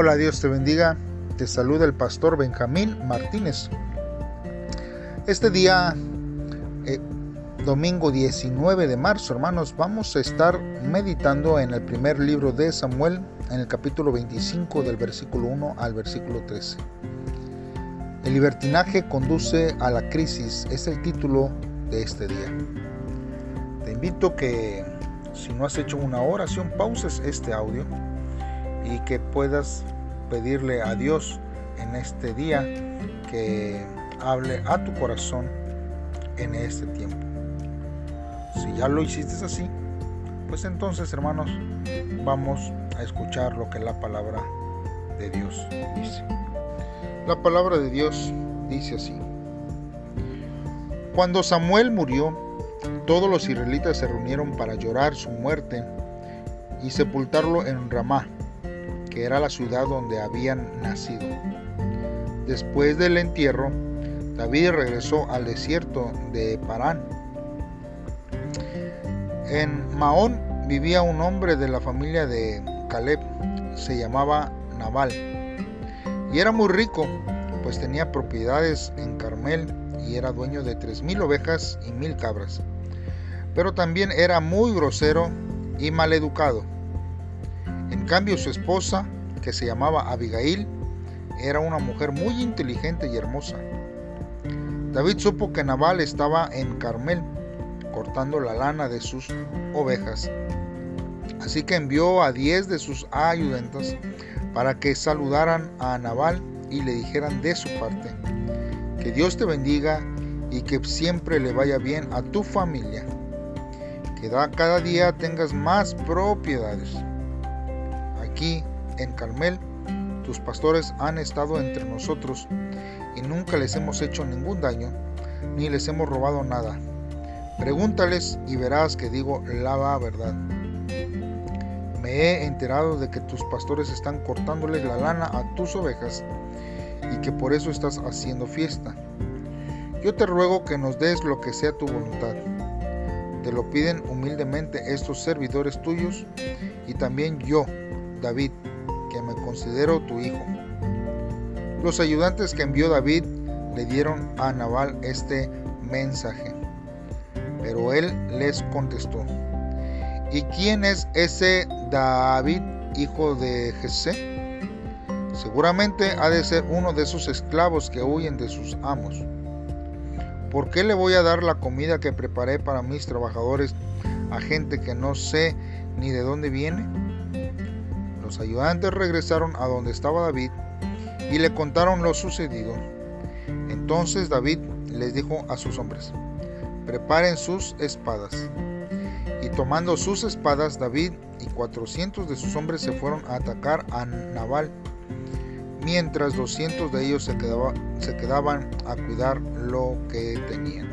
Hola, Dios te bendiga. Te saluda el pastor Benjamín Martínez. Este día, eh, domingo 19 de marzo, hermanos, vamos a estar meditando en el primer libro de Samuel, en el capítulo 25 del versículo 1 al versículo 13. El libertinaje conduce a la crisis es el título de este día. Te invito que si no has hecho una oración, pauses este audio y que puedas pedirle a Dios en este día que hable a tu corazón en este tiempo. Si ya lo hiciste así, pues entonces hermanos, vamos a escuchar lo que la palabra de Dios dice. La palabra de Dios dice así. Cuando Samuel murió, todos los israelitas se reunieron para llorar su muerte y sepultarlo en Ramá, que era la ciudad donde habían nacido. Después del entierro, David regresó al desierto de Parán. En Maón vivía un hombre de la familia de Caleb, se llamaba Nabal, y era muy rico, pues tenía propiedades en Carmel y era dueño de tres mil ovejas y mil cabras. Pero también era muy grosero y maleducado. En cambio su esposa, que se llamaba Abigail, era una mujer muy inteligente y hermosa. David supo que Nabal estaba en Carmel cortando la lana de sus ovejas. Así que envió a diez de sus ayudantes para que saludaran a Nabal y le dijeran de su parte, que Dios te bendiga y que siempre le vaya bien a tu familia, que cada día tengas más propiedades. Aquí en Carmel, tus pastores han estado entre nosotros y nunca les hemos hecho ningún daño, ni les hemos robado nada. Pregúntales y verás que digo la verdad. Me he enterado de que tus pastores están cortándoles la lana a tus ovejas y que por eso estás haciendo fiesta. Yo te ruego que nos des lo que sea tu voluntad. Te lo piden humildemente estos servidores tuyos y también yo, David, que me considero tu hijo. Los ayudantes que envió David le dieron a Nabal este mensaje, pero él les contestó, ¿y quién es ese David, hijo de Jesé? Seguramente ha de ser uno de esos esclavos que huyen de sus amos. ¿Por qué le voy a dar la comida que preparé para mis trabajadores a gente que no sé ni de dónde viene? Los ayudantes regresaron a donde estaba David y le contaron lo sucedido. Entonces David les dijo a sus hombres, preparen sus espadas. Y tomando sus espadas, David y cuatrocientos de sus hombres se fueron a atacar a Nabal, mientras doscientos de ellos se, se quedaban a cuidar lo que tenían.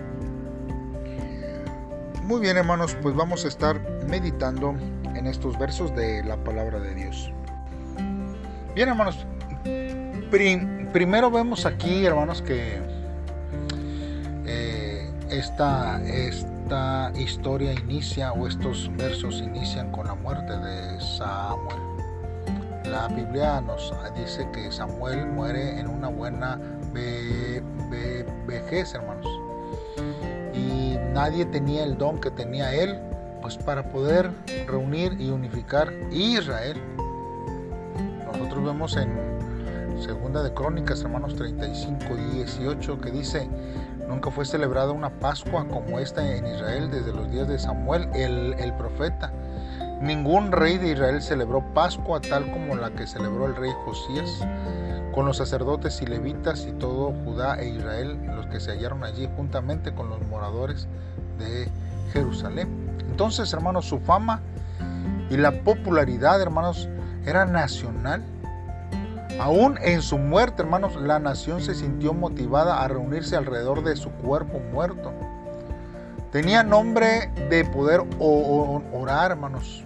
Muy bien hermanos, pues vamos a estar meditando en estos versos de la palabra de Dios. Bien hermanos, primero vemos aquí, hermanos, que eh, esta, esta historia inicia o estos versos inician con la muerte de Samuel. La Biblia nos dice que Samuel muere en una buena vejez, hermanos. Y nadie tenía el don que tenía él, pues para poder reunir y unificar Israel. Nosotros vemos en Segunda de Crónicas, hermanos 35, 18, que dice, nunca fue celebrada una Pascua como esta en Israel desde los días de Samuel, el, el profeta. Ningún rey de Israel celebró Pascua tal como la que celebró el rey Josías, con los sacerdotes y levitas y todo Judá e Israel, los que se hallaron allí juntamente con los moradores de Jerusalén. Entonces, hermanos, su fama y la popularidad, hermanos, era nacional Aún en su muerte, hermanos, la nación se sintió motivada a reunirse alrededor de su cuerpo muerto. Tenía nombre de poder orar, hermanos,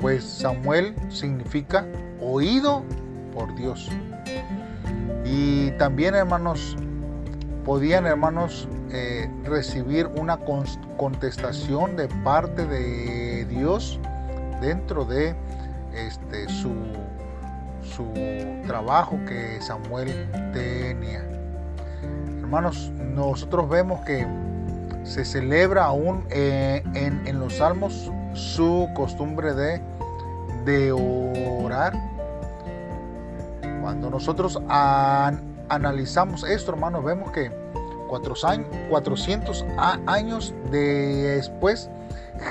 pues Samuel significa oído por Dios. Y también, hermanos, podían, hermanos, eh, recibir una contestación de parte de Dios dentro de este, su su trabajo que Samuel tenía. Hermanos, nosotros vemos que se celebra aún eh, en, los salmos su costumbre de, de orar. Cuando nosotros analizamos esto, hermanos, vemos que 400 años después,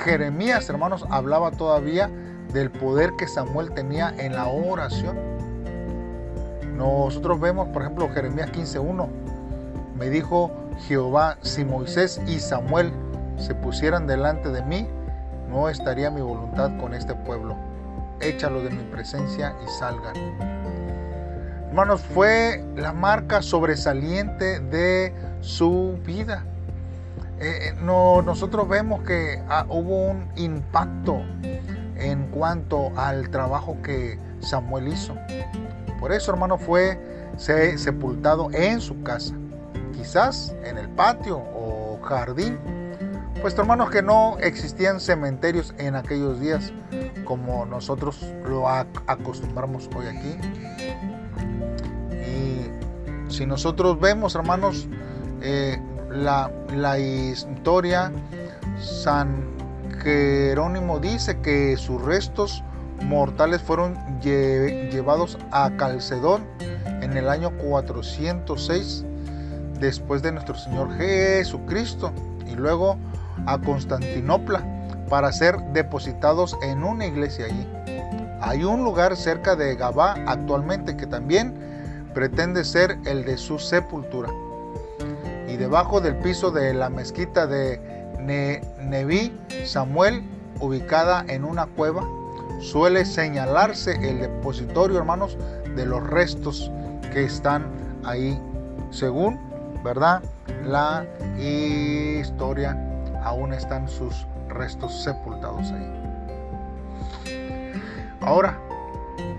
Jeremías, hermanos, hablaba todavía del poder que Samuel tenía en la oración. Nosotros vemos, por ejemplo, Jeremías 15.1. Me dijo Jehová, si Moisés y Samuel se pusieran delante de mí, no estaría mi voluntad con este pueblo. Échalo de mi presencia y salgan. Hermanos, fue la marca sobresaliente de su vida. Eh, eh, no, nosotros vemos que ah, hubo un impacto en cuanto al trabajo que Samuel hizo. Por eso, hermano, fue sepultado en su casa, quizás en el patio o jardín. Pues hermanos que no existían cementerios en aquellos días como nosotros lo acostumbramos hoy aquí. Si nosotros vemos, hermanos, eh, la, la historia, San Jerónimo dice que sus restos mortales fueron llevados a Calcedón en el año 406 después de nuestro Señor Jesucristo y luego a Constantinopla para ser depositados en una iglesia allí. Hay un lugar cerca de Gabá actualmente que también pretende ser el de su sepultura. Y debajo del piso de la mezquita de Neví Samuel, ubicada en una cueva, suele señalarse el depositorio, hermanos, de los restos que están ahí, según, ¿verdad? La historia, aún están sus restos sepultados ahí. Ahora,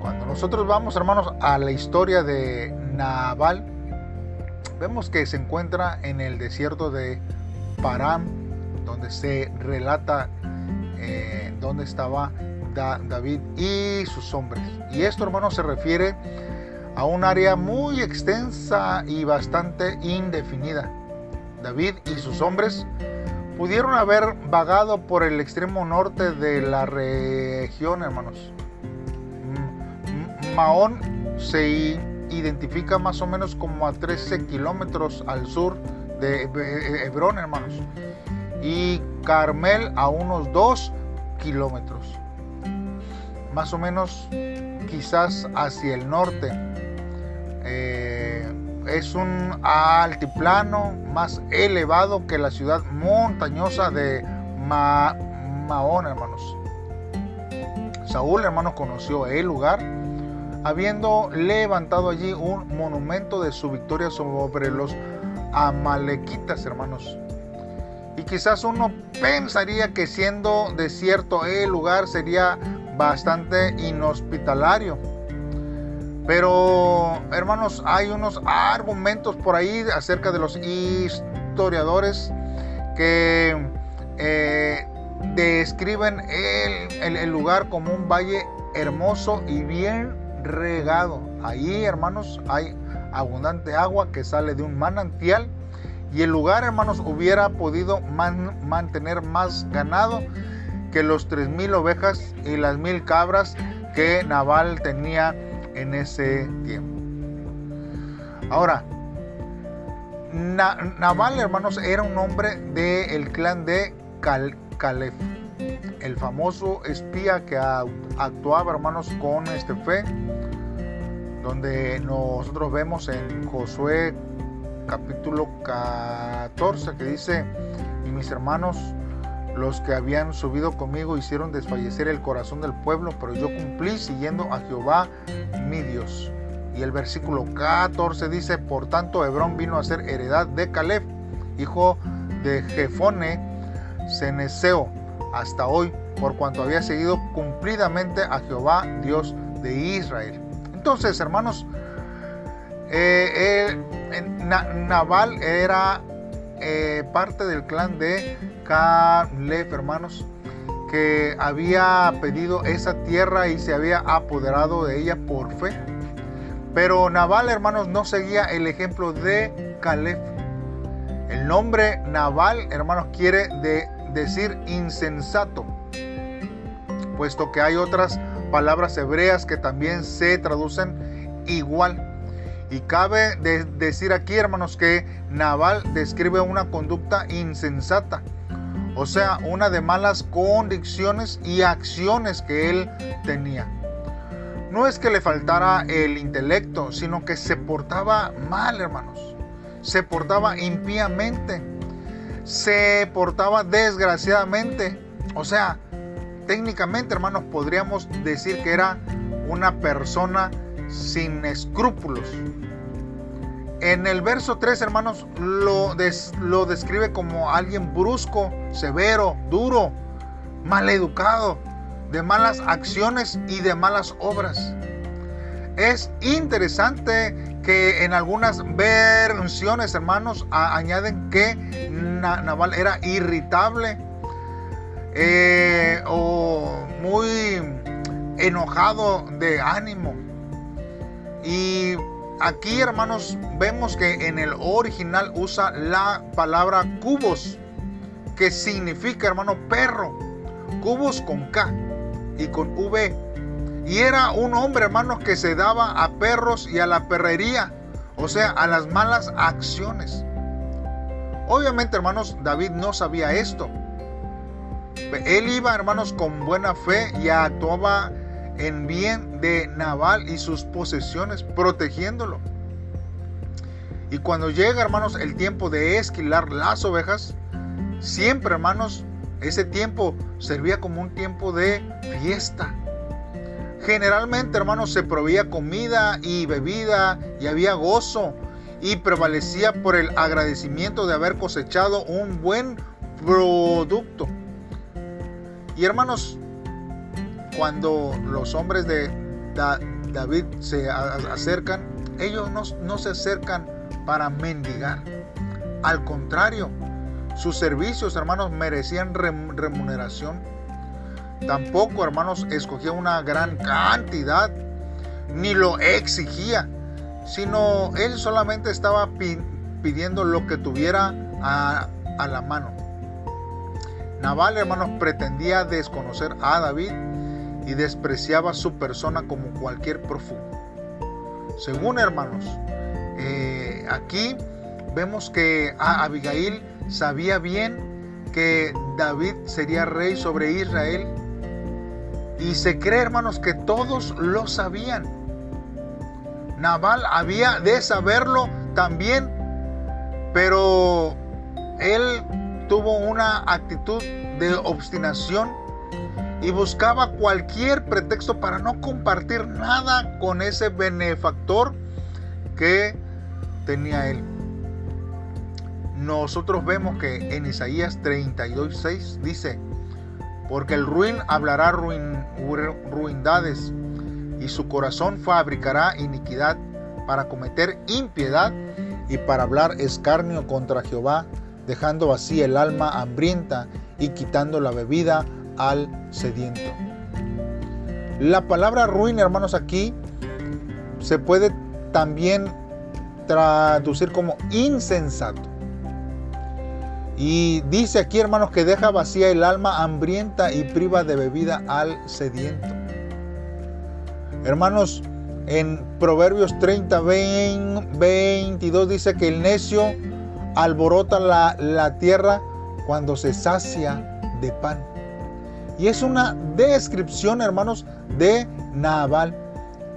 cuando nosotros vamos, hermanos, a la historia de Nabal, vemos que se encuentra en el desierto de Param donde se relata eh, dónde estaba David y sus hombres. Y esto, hermanos, se refiere a un área muy extensa y bastante indefinida. David y sus hombres pudieron haber vagado por el extremo norte de la región, hermanos. Mahón se identifica más o menos como a 13 kilómetros al sur de Hebrón, hermanos y Carmel a unos 2 kilómetros. Más o menos quizás hacia el norte. Eh, es un altiplano más elevado que la ciudad montañosa de Mahón, hermanos. Saúl, hermanos, conoció el lugar, habiendo levantado allí un monumento de su victoria sobre los amalequitas, hermanos. Y quizás uno pensaría que siendo desierto el lugar sería bastante inhospitalario. Pero hermanos, hay unos argumentos por ahí acerca de los historiadores que eh, describen el, el lugar como un valle hermoso y bien regado. Ahí, hermanos, hay abundante agua que sale de un manantial y el lugar, hermanos, hubiera podido mantener más ganado que los tres mil ovejas y las mil cabras que Naval tenía en ese tiempo. Ahora, Naval, hermanos, era un hombre del clan de Caleb, el famoso espía que actuaba, hermanos, con este fe, donde nosotros vemos en Josué capítulo 14 que dice, y mis hermanos, los que habían subido conmigo hicieron desfallecer el corazón del pueblo, pero yo cumplí siguiendo a Jehová mi Dios. Y el versículo 14 dice, por tanto Hebrón vino a ser heredad de Caleb, hijo de Jefone, Ceneseo, hasta hoy, por cuanto había seguido cumplidamente a Jehová, Dios de Israel. Entonces, hermanos, eh, Naval era eh, parte del clan de Caleb, hermanos, que había pedido esa tierra y se había apoderado de ella por fe. Pero Naval, hermanos, no seguía el ejemplo de Caleb. El nombre Naval, hermanos, quiere decir insensato, puesto que hay otras palabras hebreas que también se traducen igual. Y cabe decir aquí, hermanos, que Naval describe una conducta insensata, o sea, una de malas condiciones y acciones que él tenía. No es que le faltara el intelecto, sino que se portaba mal, hermanos. Se portaba impíamente. Se portaba desgraciadamente. O sea, técnicamente, hermanos, podríamos decir que era una persona sin escrúpulos. En el verso 3, hermanos, lo, lo describe como alguien brusco, severo, duro, maleducado, de malas acciones y de malas obras. Es interesante que en algunas versiones, hermanos, añaden que Naval era irritable eh, o muy enojado de ánimo. Y aquí, hermanos, vemos que en el original usa la palabra cubos, que significa, hermano, perro. Cubos con K y con V. Y era un hombre, hermanos, que se daba a perros y a la perrería, o sea, a las malas acciones. Obviamente, hermanos, David no sabía esto. Él iba, hermanos, con buena fe y actuaba en bien de Naval y sus posesiones, protegiéndolo. Y cuando llega, hermanos, el tiempo de esquilar las ovejas, siempre, hermanos, ese tiempo servía como un tiempo de fiesta. Generalmente, hermanos, se proveía comida y bebida y había gozo y prevalecía por el agradecimiento de haber cosechado un buen producto. Y hermanos, cuando los hombres de David se acercan, ellos no, no se acercan para mendigar. Al contrario, sus servicios, hermanos, merecían remuneración. Tampoco, hermanos, escogía una gran cantidad, ni lo exigía, sino él solamente estaba pidiendo lo que tuviera a, la mano. Naval, hermanos, pretendía desconocer a David y despreciaba su persona como cualquier profundo. Según hermanos, eh, aquí vemos que Abigail sabía bien que David sería rey sobre Israel. Y se cree, hermanos, que todos lo sabían. Naval había de saberlo también, pero él tuvo una actitud de obstinación y buscaba cualquier pretexto para no compartir nada con ese benefactor que tenía él nosotros vemos que en Isaías 32.6 dice, porque el ruin hablará ruindades y su corazón fabricará iniquidad para cometer impiedad y para hablar escarnio contra Jehová, dejando vacía el alma hambrienta y quitando la bebida al sediento. La palabra ruin, hermanos, aquí se puede también traducir como insensato. Y dice aquí, hermanos, que deja vacía el alma hambrienta y priva de bebida al sediento. Hermanos, en Proverbios 30, 22 dice que el necio alborota la, tierra cuando se sacia de pan. Y es una descripción, hermanos, de Naval,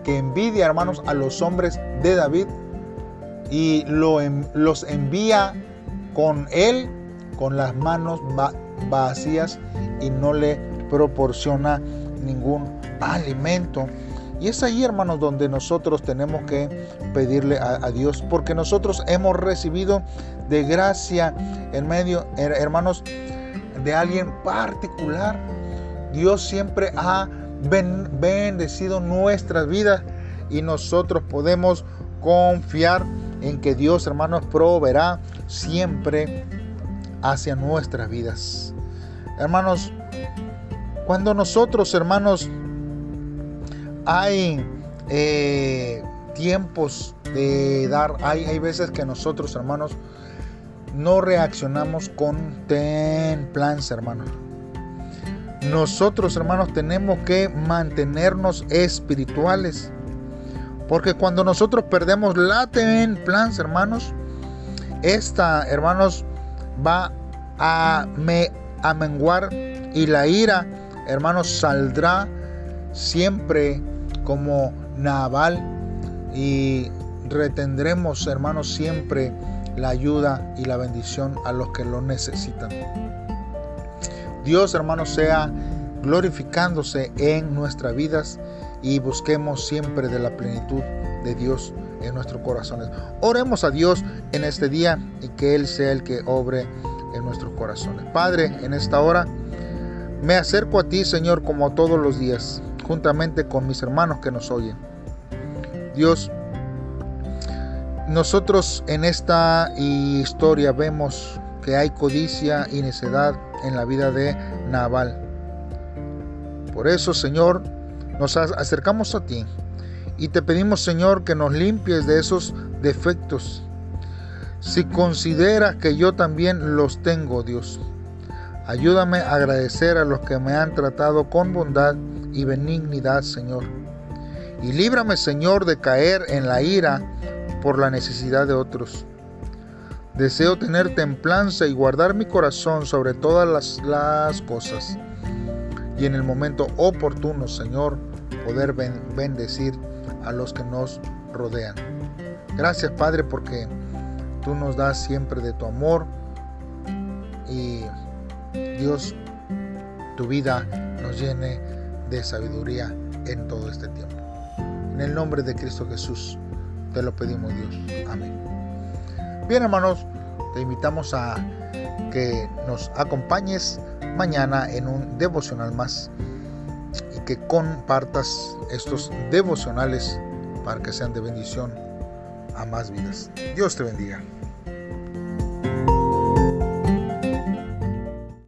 que envidia, hermanos, a los hombres de David y lo, los envía con él con las manos vacías y no le proporciona ningún alimento. Y es ahí, hermanos, donde nosotros tenemos que pedirle a, Dios, porque nosotros hemos recibido de gracia en medio, hermanos, de alguien particular. Dios siempre ha bendecido nuestras vidas y nosotros podemos confiar en que Dios, hermanos, proveerá siempre hacia nuestras vidas. Hermanos, cuando nosotros, hermanos, hay, eh, tiempos de dar. Hay, hay veces que nosotros, hermanos, no reaccionamos con templanza, hermanos. Nosotros, hermanos, tenemos que mantenernos espirituales. Porque cuando nosotros perdemos la templanza, hermanos, esta, hermanos, va a, me, menguar y la ira, hermanos, saldrá siempre como naval y retendremos, hermanos, siempre la ayuda y la bendición a los que lo necesitan. Dios, hermanos, sea glorificándose en nuestras vidas y busquemos siempre de la plenitud de Dios en nuestros corazones. Oremos a Dios en este día y que Él sea el que obre en nuestros corazones. Padre, en esta hora me acerco a ti, Señor, como todos los días, juntamente con mis hermanos que nos oyen. Dios, nosotros en esta historia vemos que hay codicia y necedad en la vida de Naval. Por eso, Señor, nos acercamos a ti y te pedimos, Señor, que nos limpies de esos defectos. Si consideras que yo también los tengo, Dios, ayúdame a agradecer a los que me han tratado con bondad y benignidad, Señor. Y líbrame, Señor, de caer en la ira por la necesidad de otros. Deseo tener templanza y guardar mi corazón sobre todas las, cosas. Y en el momento oportuno, Señor, poder bendecir a los que nos rodean. Gracias, Padre, porque tú nos das siempre de tu amor y Dios, tu vida nos llene de sabiduría en todo este tiempo. En el nombre de Cristo Jesús. Te lo pedimos Dios. Amén. Bien hermanos, te invitamos a que nos acompañes mañana en un devocional más que compartas estos devocionales para que sean de bendición a más vidas. Dios te bendiga.